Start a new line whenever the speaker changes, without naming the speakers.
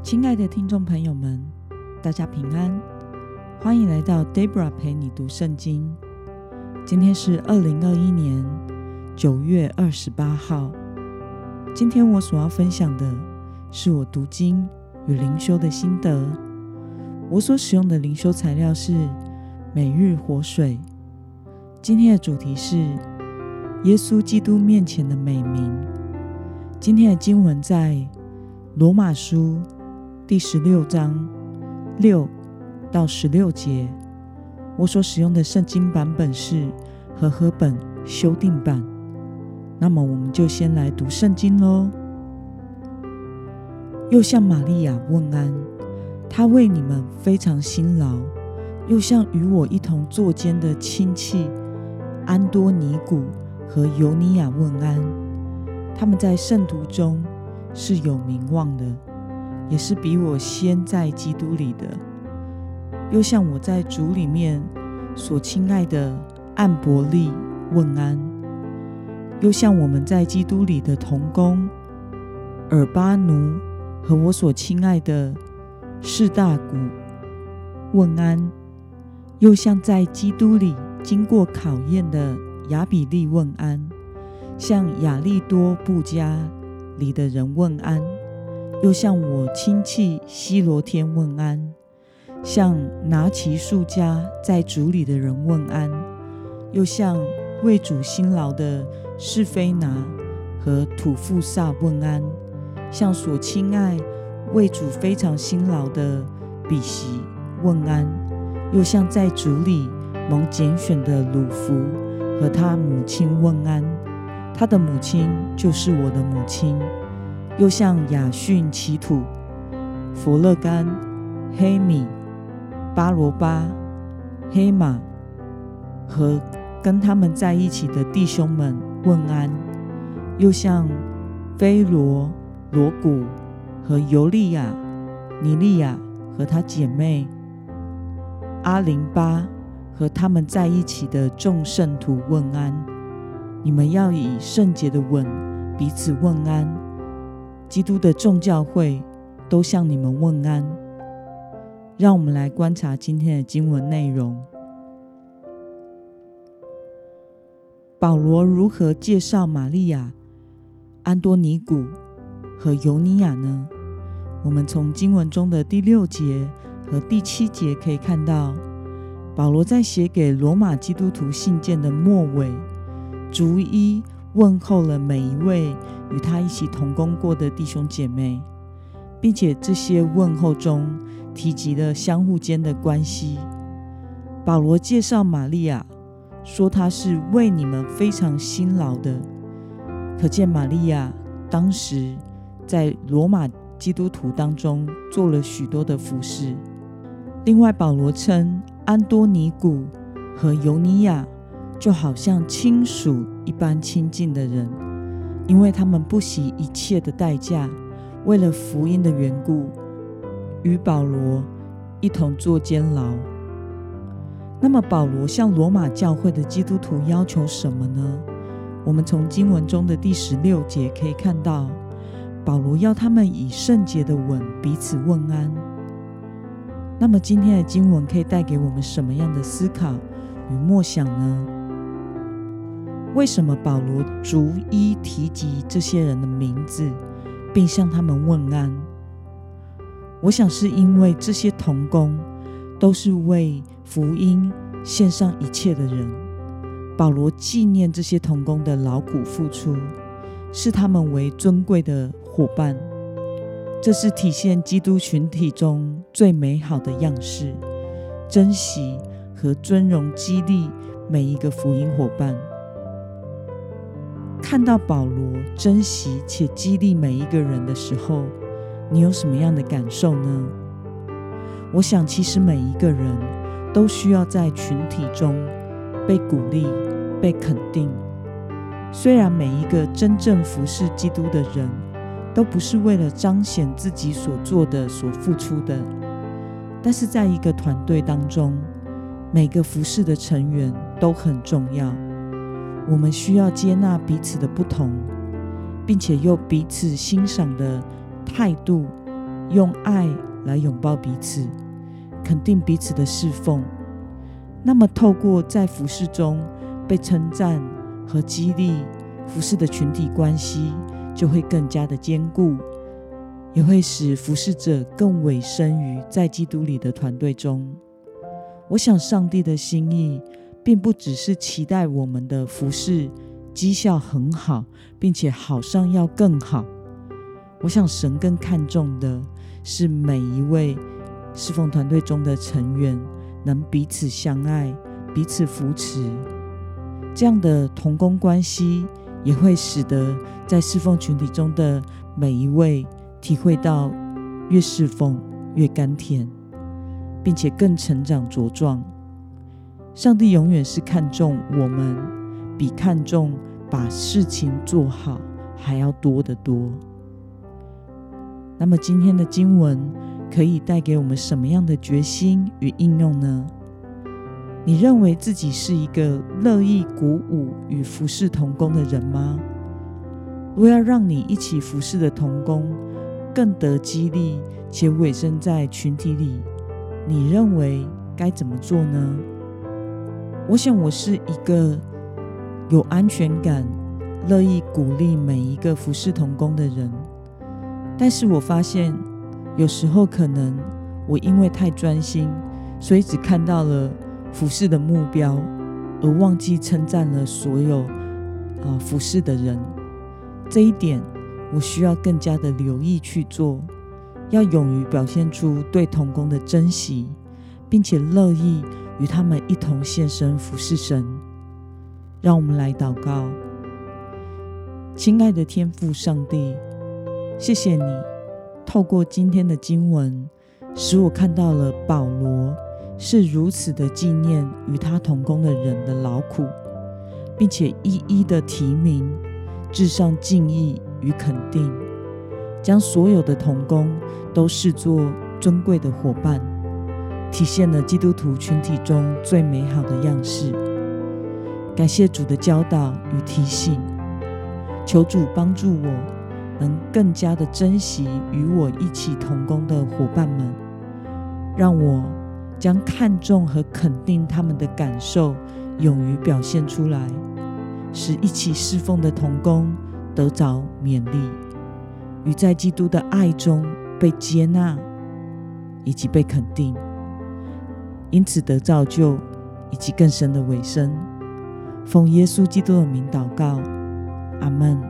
亲爱的听众朋友们，大家平安，欢迎来到 Debra 陪你读圣经。今天是二零二一年九月二十八号。今天我所要分享的是我读经与灵修的心得。我所使用的灵修材料是每日活水。今天的主题是耶稣基督面前的美名。今天的经文在罗马书。第十六章六到十六节，我所使用的圣经版本是和合本修订版。那么，我们就先来读圣经喽。又向玛利亚问安，他为你们非常辛劳；又向与我一同坐监的亲戚安多尼古和尤尼亚问安，他们在圣徒中是有名望的。也是比我先在基督里的，又像我在主里面所亲爱的安伯利问安，又像我们在基督里的同工尔巴奴和我所亲爱的士大古问安，又像在基督里经过考验的亚比利问安，向亚利多布家里的人问安。又向我亲戚西罗天问安，向拿奇树家在主里的人问安，又向为主辛劳的是非拿和土富萨问安，向所亲爱为主非常辛劳的比西问安，又向在主里蒙拣选的鲁弗和他母亲问安，他的母亲就是我的母亲。又向雅逊、奇土、佛勒干、黑米、巴罗巴、黑马和跟他们在一起的弟兄们问安；又向菲罗、罗古和尤利亚、尼利亚和他姐妹阿林巴和他们在一起的众圣徒问安。你们要以圣洁的吻彼此问安。基督的众教会都向你们问安。让我们来观察今天的经文内容。保罗如何介绍玛利亚、安多尼古和尤尼亚呢？我们从经文中的第六节和第七节可以看到，保罗在写给罗马基督徒信件的末尾，逐一。问候了每一位与他一起同工过的弟兄姐妹，并且这些问候中提及了相互间的关系。保罗介绍玛利亚，说她是为你们非常辛劳的，可见玛利亚当时在罗马基督徒当中做了许多的服饰。另外，保罗称安多尼古和尤尼亚。就好像亲属一般亲近的人，因为他们不惜一切的代价，为了福音的缘故，与保罗一同坐监牢。那么，保罗向罗马教会的基督徒要求什么呢？我们从经文中的第十六节可以看到，保罗要他们以圣洁的吻彼此问安。那么，今天的经文可以带给我们什么样的思考与默想呢？为什么保罗逐一提及这些人的名字，并向他们问安？我想是因为这些童工都是为福音献上一切的人。保罗纪念这些童工的劳苦付出，视他们为尊贵的伙伴。这是体现基督群体中最美好的样式，珍惜和尊荣激励每一个福音伙伴。看到保罗珍惜且激励每一个人的时候，你有什么样的感受呢？我想，其实每一个人都需要在群体中被鼓励、被肯定。虽然每一个真正服侍基督的人都不是为了彰显自己所做的、所付出的，但是在一个团队当中，每个服侍的成员都很重要。我们需要接纳彼此的不同，并且用彼此欣赏的态度用爱来拥抱彼此，肯定彼此的侍奉。那么，透过在服饰中被称赞和激励，服饰的群体关系就会更加的坚固，也会使服侍者更委身于在基督里的团队中。我想，上帝的心意并不只是期待我们的服饰绩效很好，并且好上要更好。我想，神更看重的是每一位侍奉团队中的成员能彼此相爱、彼此扶持。这样的同工关系也会使得在侍奉群体中的每一位体会到越侍奉越甘甜。并且更成长茁壮。上帝永远是看重我们，比看重把事情做好还要多得多。那么今天的经文可以带给我们什么样的决心与应用呢？你认为自己是一个乐意鼓舞与服侍同工的人吗？我要让你一起服侍的同工更得激励，且委身在群体里。你认为该怎么做呢？我想我是一个有安全感、乐意鼓励每一个服侍同工的人。但是我发现，有时候可能我因为太专心，所以只看到了服侍的目标，而忘记称赞了所有啊服侍的人。这一点，我需要更加的留意去做。要勇于表现出对童工的珍惜，并且乐意与他们一同献身服侍神。让我们来祷告，亲爱的天父上帝，谢谢你透过今天的经文，使我看到了保罗是如此的纪念与他同工的人的劳苦，并且一一的提名，致上敬意与肯定。将所有的童工都视作尊贵的伙伴，体现了基督徒群体中最美好的样式。感谢主的教导与提醒，求主帮助我，能更加的珍惜与我一起同工的伙伴们，让我将看重和肯定他们的感受勇于表现出来，使一起侍奉的同工得着勉励。与在基督的爱中被接纳，以及被肯定，因此得造就，以及更深的尾声。奉耶稣基督的名祷告，阿门。